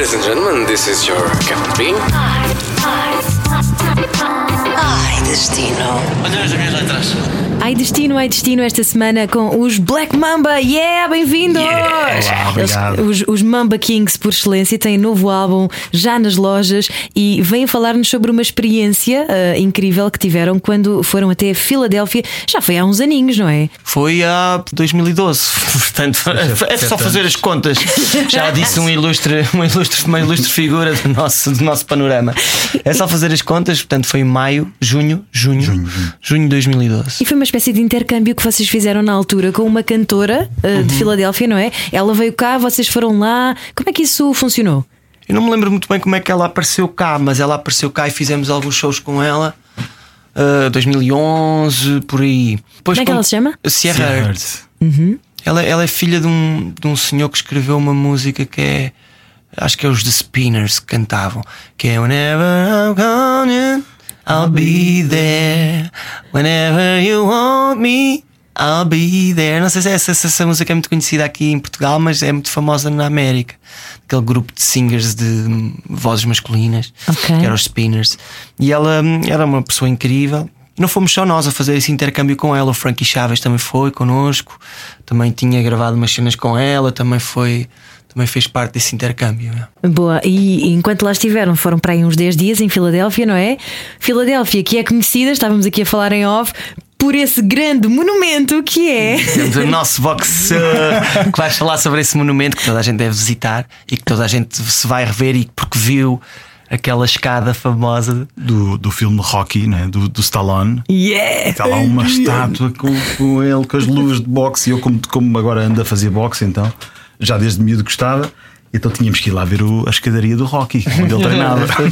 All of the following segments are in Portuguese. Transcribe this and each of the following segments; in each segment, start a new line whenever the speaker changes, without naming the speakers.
Ladies and gentlemen, this is your Captain Bean.
Ai, destino.
Olha as minhas letras.
Ai Destino, ai Destino, esta semana com os Black Mamba. Yeah, bem-vindos!
Yeah.
Eles- os, os Mamba Kings por excelência têm novo álbum já nas lojas e vêm falar-nos sobre uma experiência ah, incrível que tiveram quando foram até Filadélfia. Já foi há uns aninhos, não é?
Foi a 2012, portanto é só fazer as contas. Já disse um ilustre, uma ilustre, uma ilustre figura do nosso, do nosso panorama. É só fazer as contas, portanto foi em maio, junho, junho, junho,
Junho,
de 2012.
E foi uma espécie de intercâmbio que vocês fizeram na altura com uma cantora ah,
Uhum.
de Filadélfia, não é? Ela veio cá, vocês foram lá. Como é que isso funcionou?
Eu não me lembro muito bem como é que ela apareceu cá, mas ela apareceu cá e fizemos alguns shows com ela. ah, 2011, por aí. Depois,
Como é que ela se chama?
Sierra. Earth. Ela, ela é filha de um, de um senhor que escreveu uma música que é. Acho que é os The Spinners que cantavam. Que é Whenever I'm gone, I'll be there. Whenever you want me, I'll be there. Não sei se essa, essa música é muito conhecida aqui em Portugal, mas é muito famosa na América. Aquele grupo de singers de vozes masculinas,
Ok.
que eram os Spinners. E ela era uma pessoa incrível. Não fomos só nós a fazer esse intercâmbio com ela, o Frankie Chaves também foi connosco, também tinha gravado umas cenas com ela, também foi, também fez parte desse intercâmbio. né?
Boa, e enquanto lá estiveram, foram para aí uns 10 dias em Filadélfia, não é? Filadélfia, que é conhecida, estávamos aqui a falar em off, por esse grande monumento que é.
Temos o nosso box uh, que vais falar sobre esse monumento que toda a gente deve visitar e que toda a gente se vai rever e porque viu aquela escada famosa.
Do, do filme Rocky, né? do, do Stallone.
Yeah!
Está lá uma estátua com, com ele, com as luvas de boxe. E eu, como, como agora ando a fazer boxe, então já desde miúdo gostava. Então tínhamos que ir lá ver o- a escadaria do Rocky, onde ele treinava.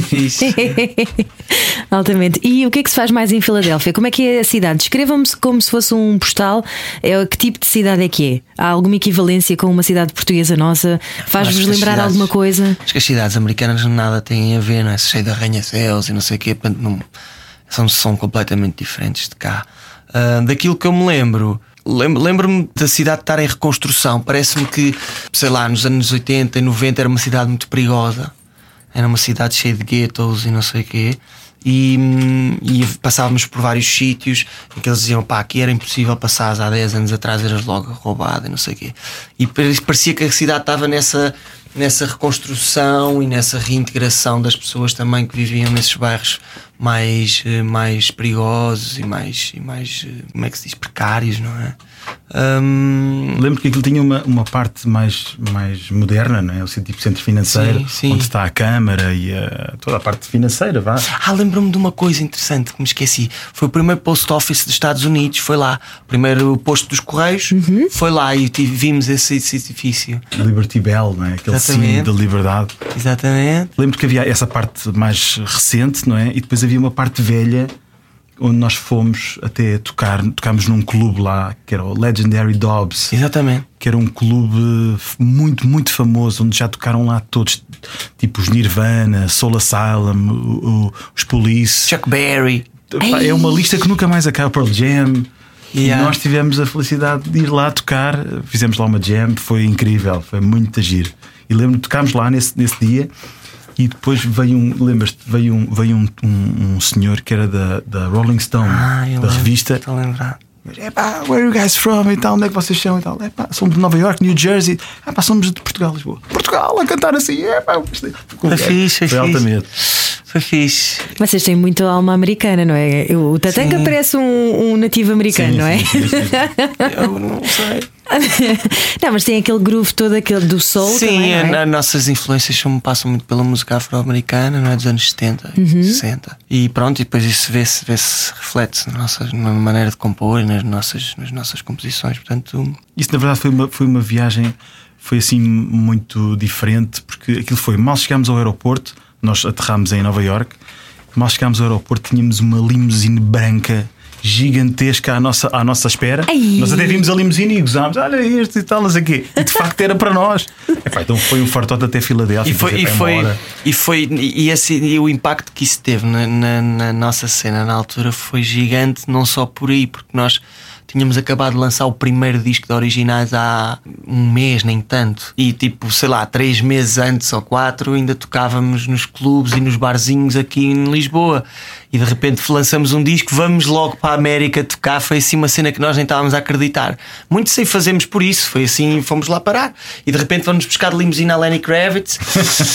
Altamente. E o que é que se faz mais em Filadélfia? Como é que é a cidade? Descrevam-me como se fosse um postal. É, que tipo de cidade é que é? Há alguma equivalência com uma cidade portuguesa nossa? Faz-vos lembrar
cidades-
alguma coisa?
Acho que as cidades americanas nada têm a ver, não é? Cheio de arranha-céus e não sei o quê, portanto, não- são, são completamente diferentes de cá. Ah, daquilo que eu me lembro. Lem- Lembro-me da cidade estar em reconstrução. Parece-me que, sei lá, nos anos 80 e 90 era uma cidade muito perigosa. Era uma cidade cheia de guetos e não sei o quê. E, hum, e passávamos por vários sítios em que eles diziam: pá, aqui era impossível passar há 10 anos atrás, eras logo roubado e não sei o quê. E pare- parecia que a cidade estava nessa, nessa reconstrução e nessa reintegração das pessoas também que viviam nesses bairros mais, eh, mais perigosos e mais, e mais eh, como é que se diz, precários, não é? Hum,
Lembro que aquilo tinha uma, uma parte mais, mais moderna, não é? O tipo centro financeiro,
Sim, sim.
onde está a Câmara e a- toda a parte financeira, vá.
Ah, lembro-me de uma coisa interessante que me esqueci. Foi o primeiro post office dos Estados Unidos, foi lá. O primeiro posto dos Correios foi lá e tive- vimos esse, esse edifício.
Liberty Bell, não é? Aquele
Exatamente.
símbolo da liberdade.
Exatamente.
Lembro que havia essa parte mais recente, não é? E depois havia uma parte velha onde nós fomos até tocar, tocámos num clube lá que era o Legendary Dobbs,
Exatamente.
que era um clube muito, muito famoso, onde já tocaram lá todos, tipo os Nirvana, Soul Asylum, o- o- os Police.
Chuck Berry.
É uma lista que nunca mais acaba Pearl Jam.
Yeah.
E nós tivemos a felicidade de ir lá tocar, fizemos lá uma jam, foi incrível, foi muito giro. E lembro que tocámos lá nesse, nesse dia e depois veio um, lembras-te, veio um, veio um, um, um senhor que era da, da Rolling Stone,
Ah, eu
da
lembro.
revista.
Estou a lembrar.
Epá, where are you guys from? E tal, onde é que vocês são? E tal, Epá, somos de Nova York, New Jersey. Epá, somos de Portugal, Lisboa. Portugal, a cantar assim. Epá,
Foi fixe, foi
altamente.
Foi fixe.
Vocês têm muito alma americana, não é? O Tatanka
Sim.
parece um, um nativo americano,
Sim,
não é?
sim, sim, sim.
Eu não sei.
não, mas tem aquele groove todo aquele do soul
Sim,
também, não é?
a- as nossas influências passam muito pela música afro-americana, não é? Dos anos 70
Uhum.
e 60. E pronto, e depois isso vê-se vê reflete-se na, nossa, na maneira de compor e nas nossas, nas nossas composições. Portanto,
Isso na verdade foi uma, foi uma viagem, foi assim muito diferente, porque aquilo foi mal chegámos ao aeroporto, nós aterrámos em Nova York, mal chegámos ao aeroporto, tínhamos uma limusine branca gigantesca à nossa, à nossa espera.
Ai.
Nós até vimos a limusine e gozámos, olha este e tal, não sei o quê. E de facto era para nós. Epá, então foi um fartote até Filadélfia.
E foi, e foi, e, foi e, esse, e o impacto que isso teve na, na- na nossa cena na altura foi gigante, não só por aí, porque nós tínhamos acabado de lançar o primeiro disco de originais há um mês, nem tanto. E tipo, sei lá, três meses antes ou quatro ainda tocávamos nos clubes e nos barzinhos aqui em Lisboa. E de repente lançamos um disco, vamos logo para a América tocar. Foi assim uma cena que nós nem estávamos a acreditar. Muito sem fazemos por isso, foi assim, fomos lá parar. E de repente vamos buscar de limusina a Lenny Kravitz.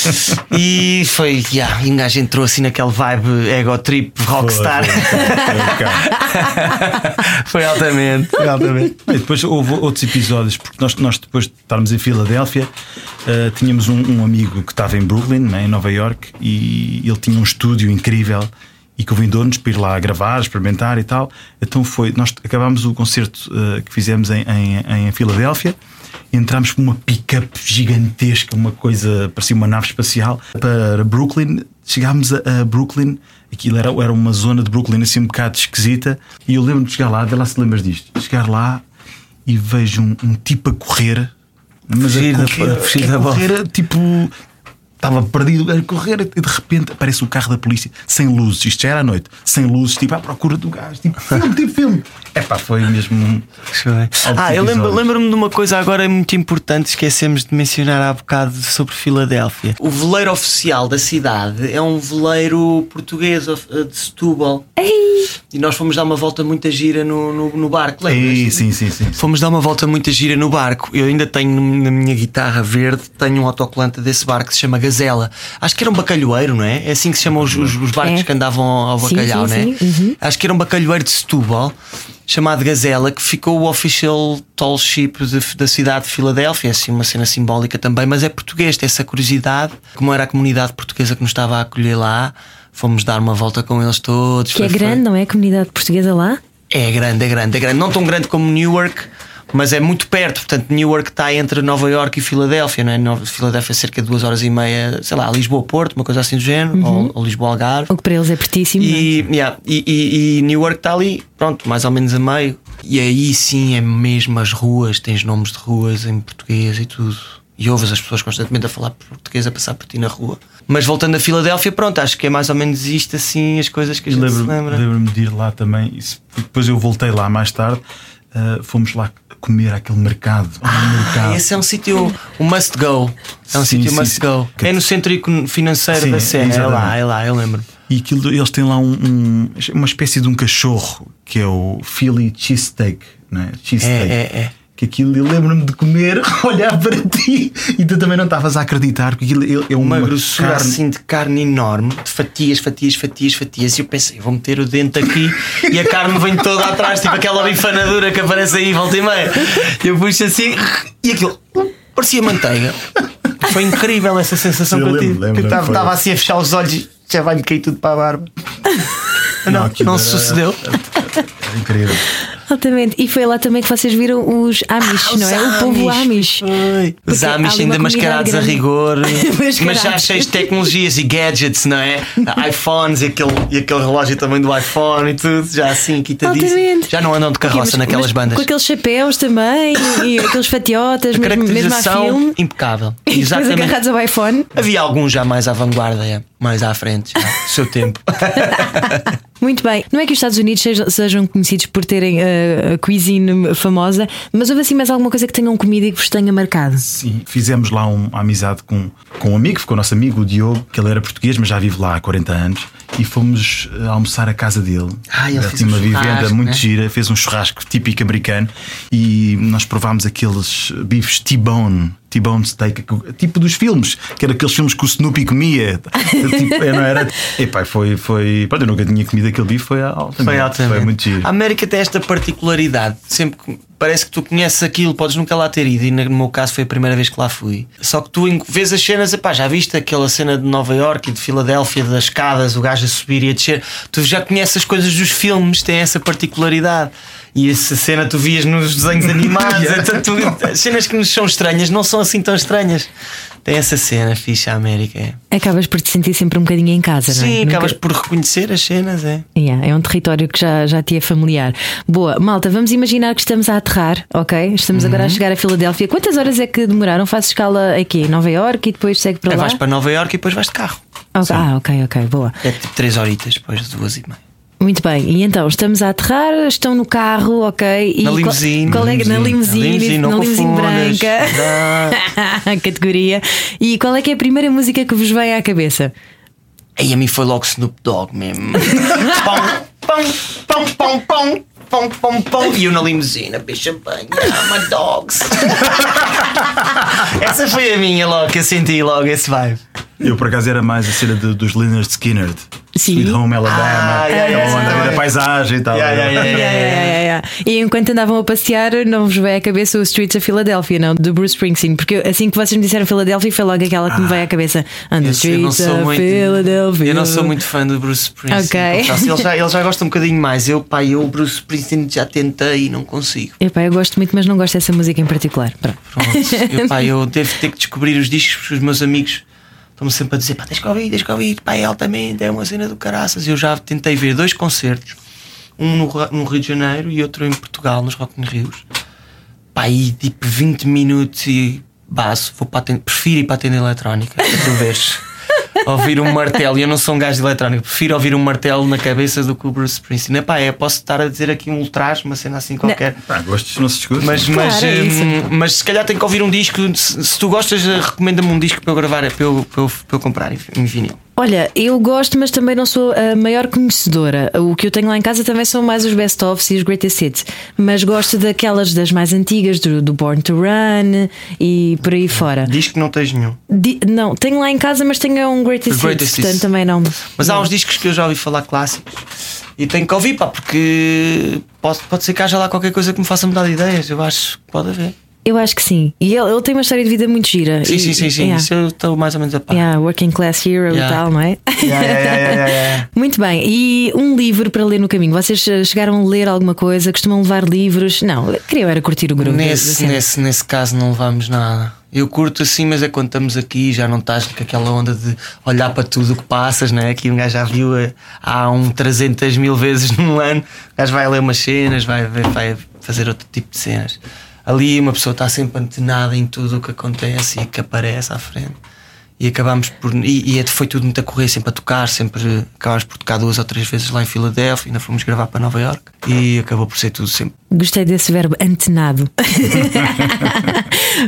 e foi, yeah, e um gajo entrou assim naquele vibe ego trip rockstar. foi altamente, foi altamente.
E depois houve outros episódios, porque nós, nós depois de estarmos em Filadélfia, uh, tínhamos um, um, amigo que estava em Brooklyn, né, em Nova York, e ele tinha um estúdio incrível e convidou-nos para ir lá gravar, experimentar e tal. Então foi, nós acabámos o concerto uh, que fizemos em, em, em Filadélfia, entramos com uma pick-up gigantesca, uma coisa, parecia uma nave espacial, para Brooklyn. Chegámos a, a, Brooklyn, aquilo era, era uma zona de Brooklyn assim um bocado esquisita, e eu lembro de chegar lá, vê lá se lembras disto, chegar lá e vejo um, um tipo a correr.
Mas a correr,
a correr tipo estava perdido a correr e de repente aparece o carro da polícia sem luzes. Isto já era à noite, sem luzes, tipo à procura do gás, tipo filme, tipo filme. É pá, foi mesmo.
Ah, eu lembro-me lembro de uma coisa agora muito importante, esquecemos de mencionar há bocado sobre Filadélfia. O veleiro oficial da cidade é um veleiro português eh, de Setúbal.
Ei.
E nós fomos dar uma volta muito gira no, no, no barco,
lembras? Sim, sim, sim.
Fomos dar uma volta muito gira no barco. Eu ainda tenho na minha guitarra verde, tenho um autocolante desse barco que se chama Gazela. Acho que era um bacalhoeiro, não é? É assim que se chamam os, os, os barcos é. que andavam ao bacalhau,
sim, sim,
não é?
Uhum.
Acho que era um bacalhoeiro de Setúbal chamado Gazela, que ficou o official tall ship de, da cidade de Filadélfia, é assim uma cena simbólica também, mas é português, tem essa curiosidade, como era a comunidade portuguesa que nos estava a acolher lá, fomos dar uma volta com eles todos.
Que é foi, é grande, foi... não é? A comunidade portuguesa lá?
É grande, é grande, é grande. Não tão grande como Newark, mas é muito perto. Portanto, Newark está entre Nova York e Filadélfia, não é? Nova, Filadélfia é cerca de duas horas e meia, sei lá, Lisboa-Porto, uma coisa assim do género, uhum. ou, ou Lisboa-Algarve.
O que para eles é pertíssimo.
E, é? yeah, e, e, e Newark está ali, pronto, mais ou menos a meio. E aí sim é mesmo as ruas, tens nomes de ruas em português e tudo. E ouves as pessoas constantemente a falar português, a passar por ti na rua. Mas voltando a Filadélfia, pronto, acho que é mais ou menos isto assim, as coisas que a gente lembro, se lembra.
Lembro-me de ir lá também, depois eu voltei lá mais tarde, uh, fomos lá comer aquele mercado.
Ah, mercado. esse é um sítio, um must go. É um sítio must sim. go. É no centro financeiro sim, da cena, é lá, é lá, eu lembro.
E aquilo, eles têm lá um, um, uma espécie de um cachorro que é o Philly Cheesesteak, não é?
Cheesesteak. É, é, é
que aquilo eu lembro-me de comer, olhar para ti e tu também não estavas a acreditar porque aquilo é uma,
uma grossura carne... assim de carne enorme, de fatias, fatias, fatias, fatias. E eu pensei, vou meter o dente aqui e a carne vem toda atrás, tipo aquela bifanadura que aparece aí, volta e meia. Eu puxo assim e aquilo parecia manteiga. Foi incrível essa sensação eu que eu tive. Lembro, eu estava assim a fechar os olhos e já vai-lhe cair tudo para a barba. Não, não, não se sucedeu.
Era incrível.
Exatamente. E foi lá também que vocês viram os Amish, ah, não é? Amish. O povo Amish.
Os Amish ainda mascarados grande. a rigor, mas já cheios de tecnologias e gadgets, não é? iPhones e aquele, e aquele relógio também do iPhone e tudo, já assim, quitadíssimo. Já não andam de carroça mas, naquelas
mas
bandas.
Com aqueles chapéus também e aqueles fatiotas,
a
mesmo, mesmo a filme.
impecável.
Exatamente. agarrados ao iPhone.
Havia alguns já mais à vanguarda, é, mais à frente, já, seu tempo.
Muito bem. Não é que os Estados Unidos sejam conhecidos por terem uh, a cuisine famosa, mas houve assim mais alguma coisa que tenham comido e que vos tenha marcado?
Sim, fizemos lá uma amizade com, com um amigo, ficou nosso amigo, o Diogo, que ele era português, mas já vive lá há 40 anos, e fomos eh, almoçar à casa dele.
Ah, ele,
tinha uma
um
vivenda muito
né?
gira, fez um churrasco típico americano e nós provámos aqueles bifes T-bone T-bone steak, tipo dos filmes, que era aqueles filmes que o Snoopy comia. tipo, não era. Epá, foi, foi. Pronto, eu nunca tinha comido aquele bife, foi alto.
Foi alto
Foi muito giro.
A América tem esta particularidade, sempre parece que tu conheces aquilo, podes nunca lá ter ido, e no meu caso foi a primeira vez que lá fui. Só que tu vês as cenas, epá, já viste aquela cena de Nova York e de Filadélfia, das escadas, o gajo a subir e a descer, tu já conheces as coisas dos filmes, tem essa particularidade. E essa cena tu vias nos desenhos animados, então tu, as cenas que nos são estranhas não são assim tão estranhas. Tem essa cena fixa a América. É.
Acabas por te sentir sempre um bocadinho em casa,
Sim,
não é?
Sim, acabas Nunca... por reconhecer as cenas, é.
Yeah, é um território que já, já te é familiar. Boa, malta, vamos imaginar que estamos a aterrar, ok? Estamos uhum. agora a chegar a Filadélfia. Quantas horas é que demoraram? Fazes escala aqui em Nova York e depois segue para
é,
lá?
Vais para Nova York e depois vais de carro.
Okay. Ah, ok, ok, boa.
É tipo 3 horitas depois, duas e meia.
Muito bem, e então estamos a aterrar, estão no carro, ok? E
Na limusine.
Qual, é, na limusine,
Na limusine,
na limusine branca. Categoria. E qual é que é a primeira música que vos vem à cabeça?
Aí a mim foi logo Snoop Dogg mesmo. pão, pão, pão, pão, pão. Pão, pão, pão. E eu na limusina, bicha bem, ama dogs. Essa foi a minha logo, que eu senti logo esse vibe.
Eu por acaso era mais a cena de- dos Leonard Skinner.
Sim.
Sweet Home Alabama.
Ah, yeah, yeah,
aquela onda
yeah.
da paisagem e tal.
Yeah, yeah, yeah,
Yeah, yeah, yeah, yeah. E enquanto andavam a passear, não vos veio à cabeça o Streets of Philadelphia, não? Do Bruce Springsteen. Porque assim que vocês me disseram Philadelphia, foi logo aquela que me veio à cabeça. On the
Eu, eu
streets
sou
of
muito,
Philadelphia.
eu não sou muito fã do Bruce Springsteen.
Ok.
confesso. Ele, já, ele já gosta um bocadinho mais. Eu, pá, eu, Bruce Springsteen, já tentei e não consigo.
Epá, eu gosto muito, mas não gosto dessa música em particular. Pronto.
Pronto. Eu, pá, eu devo ter que descobrir os discos porque os meus amigos estão-me sempre a dizer: pá, tens que ouvir, tens que ouvir, pá, é altamente, é uma cena do caraças. Eu já tentei ver dois concertos, um no, no Rio de Janeiro e outro em Portugal, nos Rock in Rios. Pá, e tipo 20 minutos e baço, vou para a tenda, prefiro ir para a tenda eletrónica, para tu veres. Ouvir um martelo, e eu não sou um gajo de eletrónica, prefiro ouvir um martelo na cabeça do que o Bruce Springsteen. Epá, é, posso estar a dizer aqui um ultraje, uma cena assim qualquer.
Pá, gostos não se discute.
Mas,
Claro,
mas,
é
hum, mas se calhar tenho que ouvir um disco. Se, se tu gostas, eh, recomenda-me um disco para eu gravar, para eu, para eu, para eu comprar em vinil.
Olha, eu gosto, mas também não sou a maior conhecedora. O que eu tenho lá em casa também são mais os best-ofs e os greatest hits. Mas gosto daquelas das mais antigas, do, do Born to Run e por aí fora.
Disco não tens nenhum.
Di- não, tenho lá em casa, mas tenho um greatest,
greatest
hits, portanto também não.
Mas há uns discos que eu já ouvi falar clássicos e tenho que ouvir, pá, porque pode, pode ser que haja lá qualquer coisa que me faça mudar de ideias. Eu acho que pode haver.
Eu acho que sim. E ele, ele tem uma história de vida muito gira.
Sim,
E-
sim, sim, sim.
Yeah.
Isso eu estou mais ou menos a par.
Yeah, working class hero e
Yeah.
tal, não é?
Yeah.
Muito bem, e um livro para ler no caminho? Vocês eh, chegaram a ler alguma coisa? Costumam levar livros? Não, queriam era curtir o grupo.
Nesse, nesse, nesse caso não levamos nada. Eu curto assim, mas é quando estamos aqui já não estás com aquela onda de olhar para tudo o que passas, né? Aqui um gajo já viu eh, há um 300 mil vezes no ano. O gajo vai ler umas cenas, vai, vai fazer outro tipo de cenas. Ali uma pessoa está sempre antenada em tudo o que acontece e que aparece à frente. E acabamos por. E, e é- foi tudo muito a correr, sempre a tocar, sempre acabámos por tocar duas ou três vezes lá em Filadélfia, ainda fomos gravar para Nova York e acabou por ser tudo sempre
Gostei desse verbo antenado.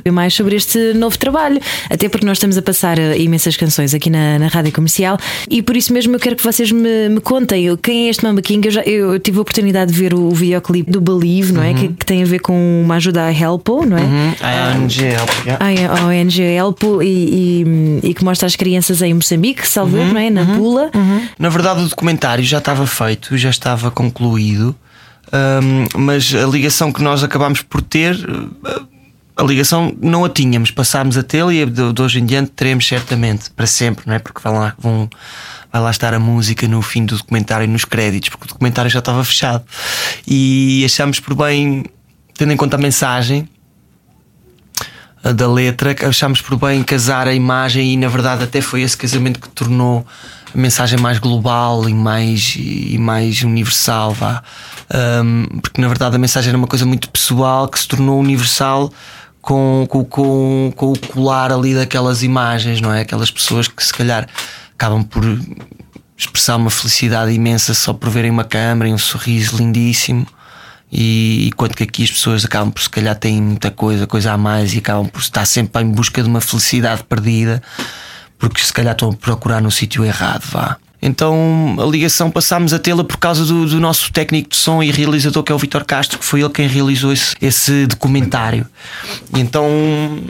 E mais sobre este novo trabalho, até porque nós estamos a passar eh, imensas canções aqui na, na rádio comercial e por isso mesmo eu quero que vocês me, me contem eu- quem é este Mamba King. Eu, já, eu tive a oportunidade de ver o, o videoclipe do Believe, não é? Que, que tem a ver com uma ajuda à Helpo, não é?
A ANGL, yeah.
A ONG Helpo e, e, e que mostra as crianças em Moçambique, salvo erro, não é? Na Pula.
Na verdade, o documentário já estava feito, já estava concluído, hum, mas a ligação que nós acabámos por ter, a ligação não a tínhamos, passámos a tê-la e de, hoje em diante teremos certamente, para sempre, não é? Porque vai lá, vão, vai lá estar a música no fim do documentário e nos créditos, porque o documentário já estava fechado. E achámos por bem, tendo em conta a mensagem, da letra, achámos por bem casar a imagem e na verdade até foi esse casamento que tornou a mensagem mais global e mais, e mais universal, vá. Um, porque na verdade a mensagem era uma coisa muito pessoal que se tornou universal com, com, com, com o colar ali daquelas imagens, não é? Aquelas pessoas que se calhar acabam por expressar uma felicidade imensa só por verem uma câmera e um sorriso lindíssimo. E enquanto que aqui as pessoas acabam por se calhar têm muita coisa, coisa a mais e acabam por estar sempre em busca de uma felicidade perdida, porque se calhar estão a procurar no sítio errado, vá. Então a ligação passámos a tê-la por causa do, do nosso técnico de som e realizador que é o Vitor Castro, que foi ele quem realizou esse, esse documentário. E então,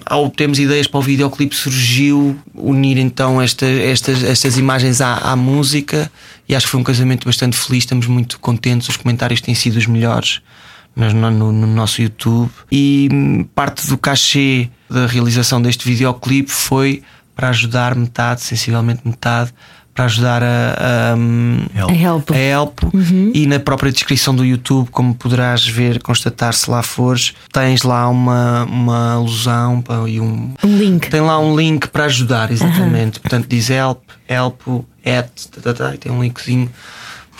ao termos ideias para o videoclipe, surgiu unir então esta, estas, estas imagens à, à música e acho que foi um casamento bastante feliz, estamos muito contentes, os comentários têm sido os melhores no, no- no nosso YouTube. E hum, parte do cachê da realização deste videoclipe foi para ajudar metade, sensivelmente metade, para ajudar a, a,
A Helpo.
a Help e na própria descrição do YouTube, como poderás ver, constatar se lá fores, tens lá uma, uma alusão e um.
Um link.
Tem lá um link para ajudar, exatamente. Portanto, diz help, help, at, tá, tá, tá, e tem um linkzinho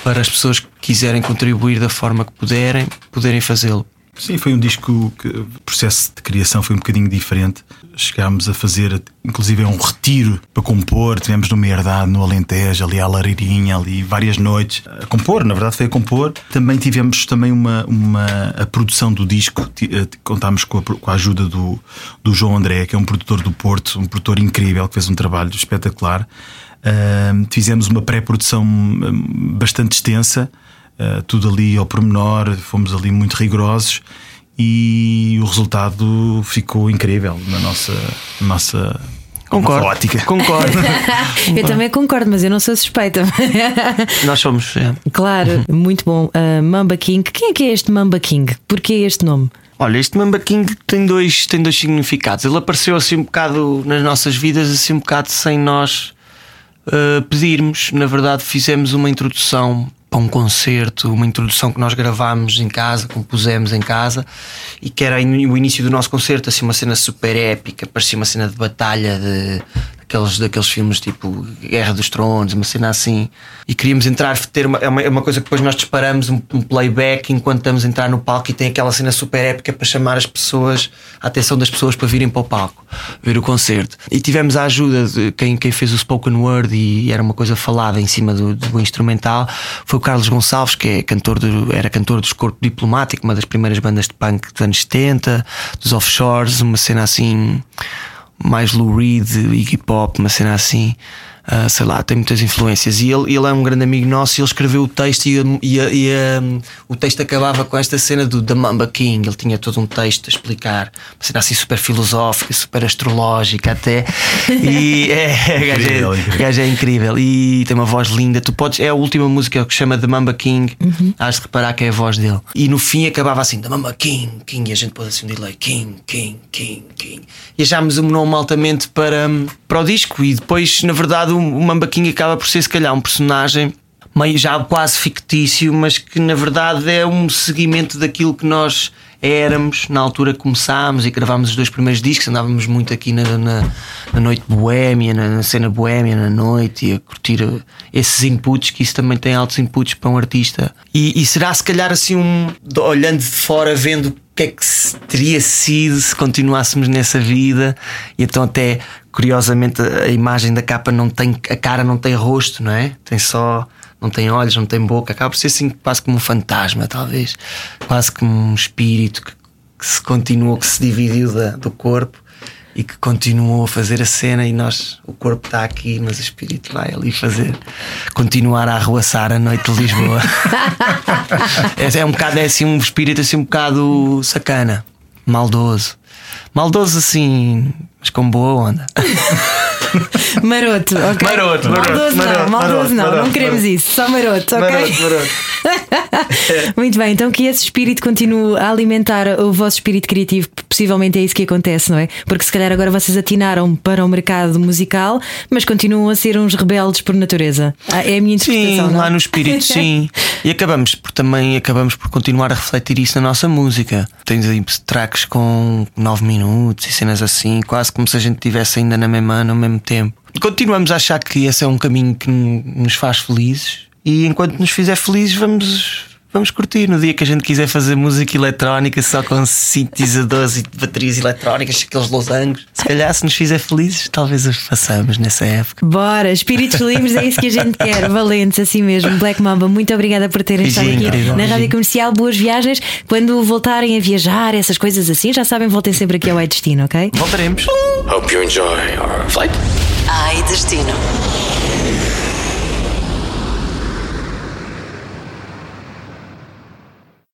para as pessoas que quiserem contribuir da forma que puderem, poderem fazê-lo.
Sim, foi um disco que o processo de criação foi um bocadinho diferente. Chegámos a fazer, inclusive, um retiro para compor. Tivemos numa herdade no Alentejo, ali à Lareirinha, ali várias noites a compor. Na verdade, foi a compor. Também tivemos também uma, uma a produção do disco. eh, Contámos com a, com a ajuda do, do João André, que é um produtor do Porto, um produtor incrível que fez um trabalho espetacular. Uh, fizemos uma pré-produção hum, bastante extensa. Uh, tudo ali ao pormenor, fomos ali muito rigorosos e o resultado ficou incrível na nossa, na nossa,
Concordo.
ótica.
Concordo.
Eu também concordo, mas eu não sou suspeita.
Nós somos. é.
claro, muito bom. Uh, Mamba King. Quem é que é este Mamba King? Porquê este nome?
Olha, este Mamba King tem dois, tem dois significados. Ele apareceu assim um bocado nas nossas vidas, assim um bocado sem nós uh, pedirmos. Na verdade, fizemos uma introdução para um concerto, uma introdução que nós gravámos em casa, compusemos em casa, e que era o início do nosso concerto, assim, uma cena super épica, parecia uma cena de batalha de daqueles, daqueles filmes tipo Guerra dos Tronos, uma cena assim. E queríamos entrar, ter uma, é uma, é uma coisa que depois nós disparamos um, um playback enquanto estamos a entrar no palco e tem aquela cena super épica para chamar as pessoas, a atenção das pessoas para virem para o palco, ver o concerto. E tivemos a ajuda de quem, quem fez o spoken word e era uma coisa falada em cima do, do instrumental, foi o Carlos Gonçalves, que é cantor do, era cantor dos Corpo Diplomático, uma das primeiras bandas de punk dos anos 70, dos Offshores, uma cena assim mais Lou Reed, Iggy Pop, uma cena assim. Uh, sei lá, tem muitas influências. E ele, ele é um grande amigo nosso e ele escreveu o texto e, e, e um, o texto acabava com esta cena do The Mamba King. Ele tinha todo um texto a explicar, uma cena assim super filosófica, super astrológica até. E é, o gajo
Incrível,
é,
incrível.
o gajo é incrível e tem uma voz linda. Tu podes, é a última música que se chama The Mamba King. Has de reparar que é a voz dele. E no fim acabava assim: The Mamba King, King. E a gente pôs assim um delay: King, King, King, King. E achámos um nome altamente para, para o disco. E depois, na verdade, o, o Mamba King acaba por ser, se calhar, um personagem meio já quase fictício, mas que na verdade é um seguimento daquilo que nós éramos na altura que começámos e gravámos os dois primeiros discos, andávamos muito aqui na, na, na noite boémia, na, na cena boémia na noite e a curtir uh, esses inputs, que isso também tem altos inputs para um artista. E, e será se calhar assim um olhando de fora, vendo que é que teria sido se continuássemos nessa vida, e então até curiosamente a a imagem da capa não tem a cara não tem rosto, não é? Tem só não tem olhos, não tem boca, acaba por ser assim quase como um fantasma, talvez, quase como um espírito que, que se continuou, que se dividiu da- do corpo e que continuou a fazer a cena. E nós, o corpo está aqui, mas o espírito vai ali fazer, continuar a arruaçar a noite de Lisboa. é, é um bocado, é assim um espírito assim um bocado sacana, maldoso, maldoso assim, mas com boa onda.
Maroto, ok?
Maroto, maroto,
maldoso
maroto,
não, maldoso
maroto,
não, não
maroto,
queremos isso, só maroto, ok?
Maroto, maroto.
Muito bem, então que esse espírito continue a alimentar o vosso espírito criativo, possivelmente é isso que acontece, não é? Porque se calhar agora vocês atinaram para o mercado musical, mas continuam a ser uns rebeldes por natureza. Ah, É a minha
Sim,
interpretação. não?
lá no espírito, sim. E acabamos por também acabamos por continuar a refletir isso na nossa música. Tens aí tracks com 9 minutos e cenas assim, quase como se a gente estivesse ainda na mesma no mesmo tempo. Continuamos a achar que esse é um caminho que nos faz felizes e enquanto nos fizer felizes vamos Vamos curtir no dia que a gente quiser fazer música eletrónica só com sintetizadores e baterias eletrónicas, aqueles losangos. Se calhar, se nos fizer felizes, talvez os façamos nessa época.
Bora, espíritos livres é isso que a gente quer, valentes assim mesmo. Black Mamba, muito obrigada por terem estado aqui na Rádio. Comercial. Boas viagens. Quando voltarem a viajar, essas coisas assim, já sabem, voltem sempre aqui ao Ai Destino, ok?
Voltaremos.
Hope you enjoy our flight.
Ai, destino.